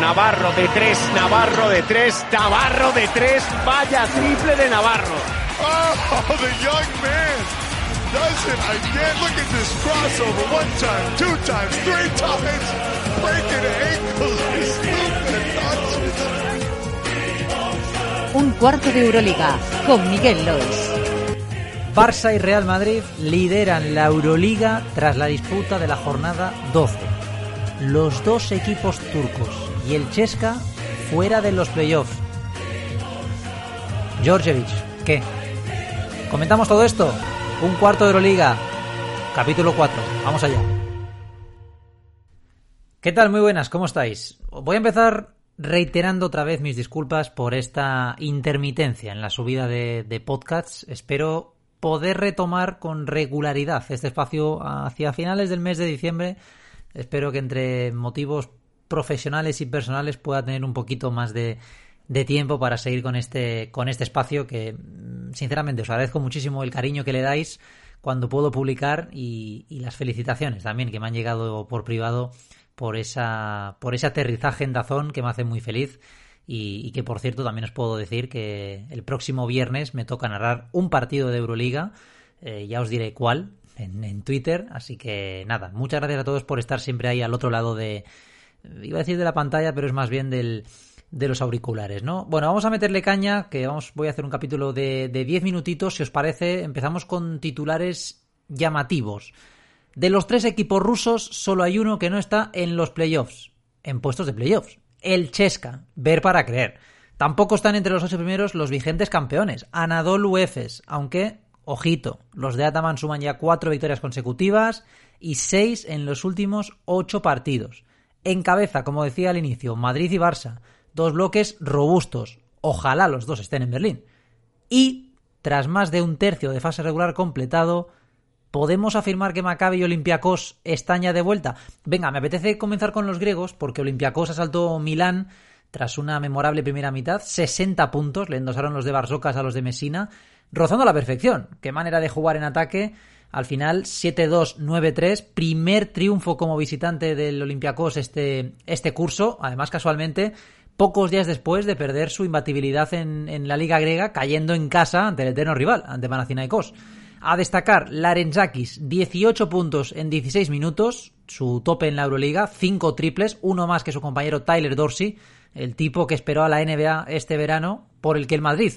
Navarro de tres, Navarro de tres, Navarro de tres, vaya triple de Navarro. Oh, the young man does it again. Look at this crossover. One time, two times, three times. Breaking ankles. Un cuarto de Euroliga con Miguel Lois. Barça y Real Madrid lideran la Euroliga tras la disputa de la jornada 12. Los dos equipos turcos y el Chesca fuera de los playoffs. Georgievich, ¿qué? ¿Comentamos todo esto? Un cuarto de Euroliga, capítulo 4. Vamos allá. ¿Qué tal? Muy buenas, ¿cómo estáis? Voy a empezar reiterando otra vez mis disculpas por esta intermitencia en la subida de, de podcasts. Espero poder retomar con regularidad este espacio hacia finales del mes de diciembre. Espero que entre motivos profesionales y personales pueda tener un poquito más de, tiempo para seguir con este, con este espacio que mm, sinceramente os agradezco muchísimo el cariño que le dais cuando puedo publicar y, las felicitaciones también que me han llegado por privado por esa por ese aterrizaje en Dazón que me hace muy feliz. Y, y, que por cierto también os puedo decir que el próximo viernes me toca narrar un partido de Euroliga. Eh, ya os diré cuál en, Twitter así que nada muchas gracias a todos por estar siempre ahí al otro lado de iba a decir de la pantalla pero es más bien del de los auriculares, ¿no? Bueno, vamos a meterle caña, que vamos, voy a hacer un capítulo de, de 10 minutitos, si os parece, empezamos con titulares llamativos. De los tres equipos rusos, solo hay uno que no está en los playoffs, en puestos de playoffs. El Chesca, ver para creer. Tampoco están entre los ocho primeros los vigentes campeones, Anadolu Efes, aunque, ojito, los de Ataman suman ya cuatro victorias consecutivas y seis en los últimos ocho partidos. En cabeza, como decía al inicio, Madrid y Barça, dos bloques robustos. Ojalá los dos estén en Berlín. Y, tras más de un tercio de fase regular completado, ¿podemos afirmar que Maccabi y Olympiacos están ya de vuelta? Venga, me apetece comenzar con los griegos, porque Olympiacos asaltó Milán tras una memorable primera mitad, 60 puntos, le endosaron los de Barsocas a los de Messina, rozando la perfección. Qué manera de jugar en ataque. Al final, 7-2, 9-3, primer triunfo como visitante del Olympiacos este, este curso. Además, casualmente, pocos días después de perder su imbatibilidad en, en, la liga griega, cayendo en casa ante el eterno rival, ante Panathinaikos. A destacar, Larenzakis, 18 puntos en 16 minutos, su tope en la Euroliga, 5 triples, uno más que su compañero Tyler Dorsey, el tipo que esperó a la NBA este verano, por el que el Madrid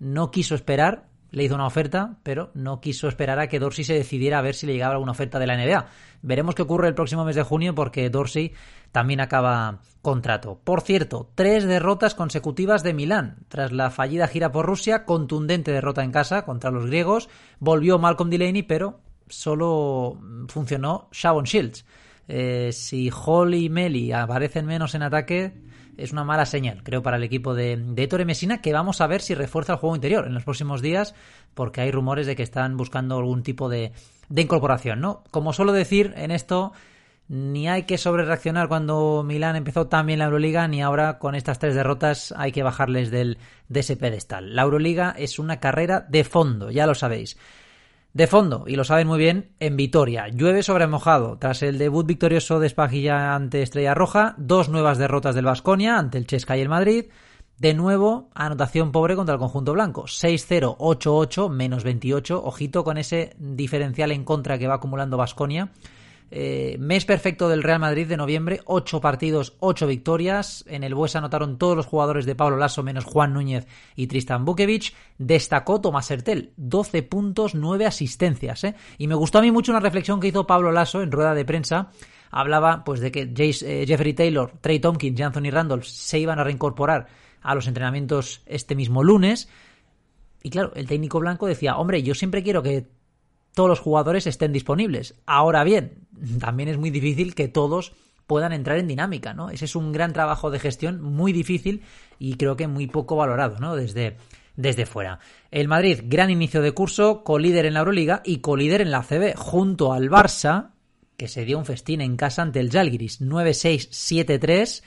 no quiso esperar, le hizo una oferta, pero no quiso esperar a que Dorsey se decidiera a ver si le llegaba alguna oferta de la NBA. Veremos qué ocurre el próximo mes de junio porque Dorsey también acaba contrato. Por cierto, tres derrotas consecutivas de Milán. Tras la fallida gira por Rusia, contundente derrota en casa contra los griegos, volvió Malcolm Delaney, pero solo funcionó Shavon Shields. Eh, si Hall y Meli aparecen menos en ataque, es una mala señal, creo, para el equipo de, de Ettore Messina, que vamos a ver si refuerza el juego interior en los próximos días, porque hay rumores de que están buscando algún tipo de, incorporación, ¿no? Como suelo decir en esto, ni hay que sobrereaccionar cuando Milán empezó tan bien la Euroliga, ni ahora con estas tres derrotas hay que bajarles del, de ese pedestal. La Euroliga es una carrera de fondo, ya lo sabéis. De fondo, y lo saben muy bien, en Vitoria. Llueve sobre mojado. Tras el debut victorioso de Espajilla ante Estrella Roja, dos nuevas derrotas del Vasconia ante el Chesca y el Madrid. De nuevo, anotación pobre contra el conjunto blanco. 6-0, 8-8, menos 28. Ojito con ese diferencial en contra que va acumulando Vasconia. Eh, mes perfecto del Real Madrid de noviembre, 8 partidos, 8 victorias. En el Bues anotaron todos los jugadores de Pablo Lasso menos Juan Núñez y Tristan Bukevich. Destacó Tomás Hertel, 12 puntos, 9 asistencias. ¿eh? Y me gustó a mí mucho una reflexión que hizo Pablo Lasso en rueda de prensa. Hablaba pues de que eh, Jeffrey Taylor, Trey Tompkins y Anthony Randolph se iban a reincorporar a los entrenamientos este mismo lunes. Y claro, el técnico blanco decía, hombre, yo siempre quiero que todos los jugadores estén disponibles. Ahora bien, también es muy difícil que todos puedan entrar en dinámica, ¿no? Ese es un gran trabajo de gestión muy difícil y creo que muy poco valorado, ¿no? Desde, desde fuera. El Madrid, gran inicio de curso, colíder en la Euroliga y colíder en la CB, junto al Barça, que se dio un festín en casa ante el Jalgiris, 9-6-7-3,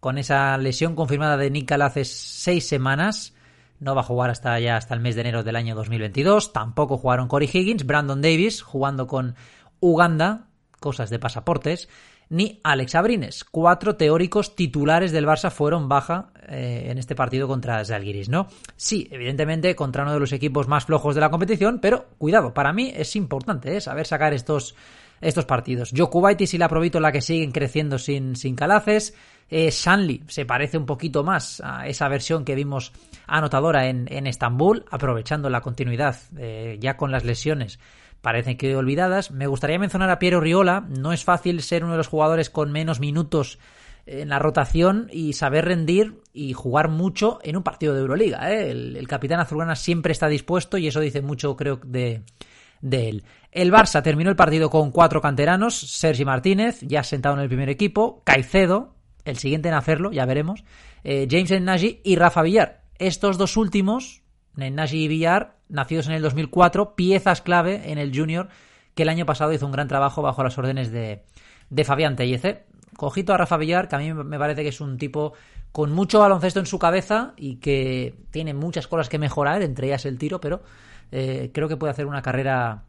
con esa lesión confirmada de Nical hace seis semanas, no va a jugar hasta ya hasta el mes de enero del año 2022. Tampoco jugaron Corey Higgins, Brandon Davis jugando con Uganda, cosas de pasaportes, ni Alex Abrines. Cuatro teóricos titulares del Barça fueron baja eh, en este partido contra Zalgiris, ¿no? Sí, evidentemente contra uno de los equipos más flojos de la competición, pero cuidado, para mí es importante ¿eh? saber sacar estos, estos partidos. Jokubaitis y la la que siguen creciendo sin, sin calaces. Eh, Shanley se parece un poquito más a esa versión que vimos anotadora en, en Estambul, aprovechando la continuidad eh, ya con las lesiones parecen que olvidadas. Me gustaría mencionar a Piero Riola. No es fácil ser uno de los jugadores con menos minutos en la rotación y saber rendir y jugar mucho en un partido de Euroliga. ¿eh? El, capitán azulgrana siempre está dispuesto y eso dice mucho, creo, de, de él. El Barça terminó el partido con cuatro canteranos. Sergi Martínez, ya sentado en el primer equipo. Caicedo, el siguiente en hacerlo, ya veremos. Eh, James Nagy y Rafa Villar. Estos dos últimos, Nagy y Villar, nacidos en el 2004, piezas clave en el Junior, que el año pasado hizo un gran trabajo bajo las órdenes de, de Fabián Tellez. Cojito a Rafa Villar, que a mí me parece que es un tipo con mucho baloncesto en su cabeza y que tiene muchas cosas que mejorar, entre ellas el tiro, pero eh, creo que puede hacer una carrera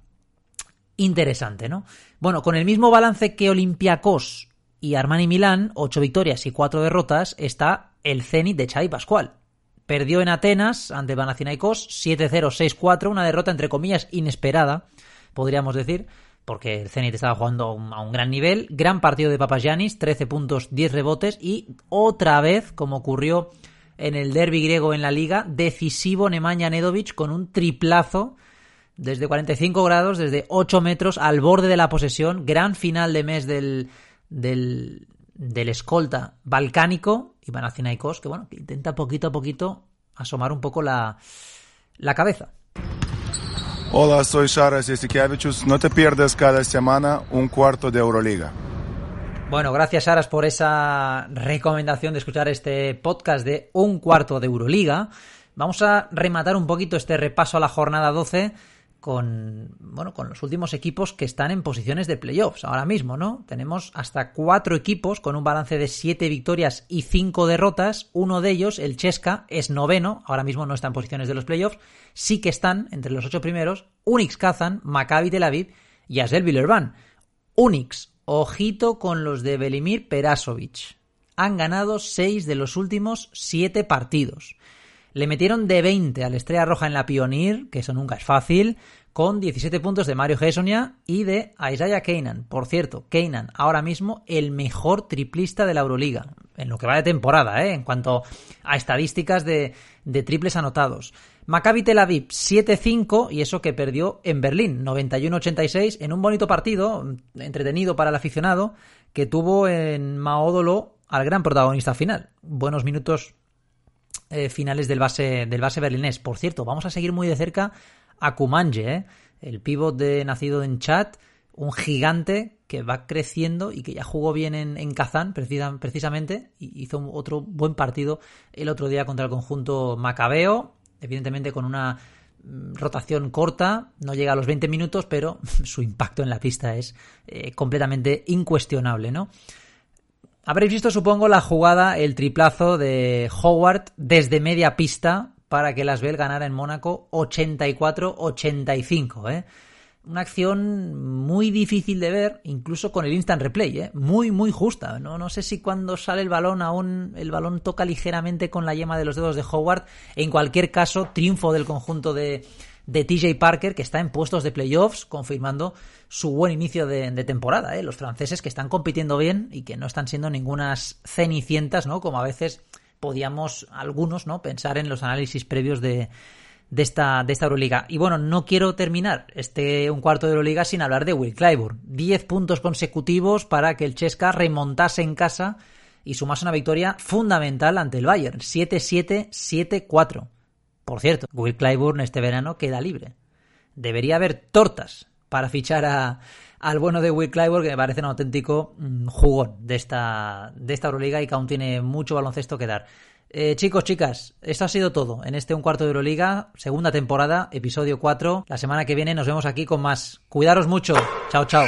interesante, ¿no? Bueno, con el mismo balance que Olympiacos y Armani Milán, ocho victorias y cuatro derrotas, está el Zenit de Xavi Pascual. Perdió en Atenas ante Panathinaikos 7-0-6-4, una derrota entre comillas inesperada, podríamos decir, porque el Zenit estaba jugando a un, gran nivel. Gran partido de Papagiannis, 13 puntos, 10 rebotes y otra vez, como ocurrió en el derby griego en la liga, decisivo Nemanja Nedovic con un triplazo desde 45 grados, desde 8 metros al borde de la posesión. Gran final de mes del, del, escolta balcánico y Panathinaikos, que bueno, que intenta poquito a poquito asomar un poco la, la cabeza. Hola, soy Sharas Yesikevichus. No te pierdas cada semana un cuarto de Euroliga. Bueno, gracias Saras por esa recomendación de escuchar este podcast de un cuarto de Euroliga. Vamos a rematar un poquito este repaso a la jornada 12 con, bueno, con los últimos equipos que están en posiciones de playoffs ahora mismo, ¿no? Tenemos hasta cuatro equipos con un balance de siete victorias y cinco derrotas. Uno de ellos, el Chesca, es noveno, ahora mismo no está en posiciones de los playoffs. Sí que están entre los ocho primeros Unix Kazan, Maccabi Tel Aviv y Asdel Villerban. Unix, ojito con los de Belimir Perasovic. Han ganado seis de los últimos siete partidos. Le metieron de 20 a la Estrella Roja en la Pioneer, que eso nunca es fácil, con 17 puntos de Mario Gessonia y de Isaiah Keynan. Por cierto, Keynan, ahora mismo el mejor triplista de la Euroliga, en lo que va de temporada, ¿eh? en cuanto a estadísticas de triples anotados. Maccabi Tel Aviv 7-5 y eso que perdió en Berlín 91-86 en un bonito partido, entretenido para el aficionado, que tuvo en Maódolo al gran protagonista final. Buenos minutos eh, finales del base, del base berlinés. Por cierto, vamos a seguir muy de cerca a Kumanje, ¿eh? el pívot de nacido en Chad, un gigante que va creciendo y que ya jugó bien en, en Kazán precisamente y hizo otro buen partido el otro día contra el conjunto macabeo, evidentemente con una mm, rotación corta, no llega a los 20 minutos, pero su impacto en la pista es eh, completamente incuestionable, ¿no? Habréis visto, supongo, la jugada, el triplazo de Howard desde media pista para que Las Bell ganara en Mónaco 84-85, ¿eh? Una acción muy difícil de ver, incluso con el instant replay, ¿eh? Muy, muy justa. No, no sé si cuando sale el balón aún el balón toca ligeramente con la yema de los dedos de Howard. En cualquier caso, triunfo del conjunto de, de TJ Parker, que está en puestos de playoffs, confirmando su buen inicio de, temporada. ¿eh? Los franceses que están compitiendo bien y que no están siendo ningunas cenicientas, ¿no? Como a veces podíamos algunos, ¿no? Pensar en los análisis previos de, de esta, de esta Euroliga. Y bueno, no quiero terminar este un cuarto de Euroliga sin hablar de Will Clyburn. Diez puntos consecutivos para que el Chesca remontase en casa y sumase una victoria fundamental ante el Bayern. 7-7, 7-4. Por cierto, Will Clyburn este verano queda libre. Debería haber tortas para fichar a, al bueno de Will Clyburn, que me parece un auténtico mm, jugón de esta, de esta Euroliga y que aún tiene mucho baloncesto que dar. Eh, chicos, chicas, esto ha sido todo en este Un Cuarto de Euroliga, segunda temporada, episodio 4. La semana que viene nos vemos aquí con más. Cuidaros mucho. Chao, chao.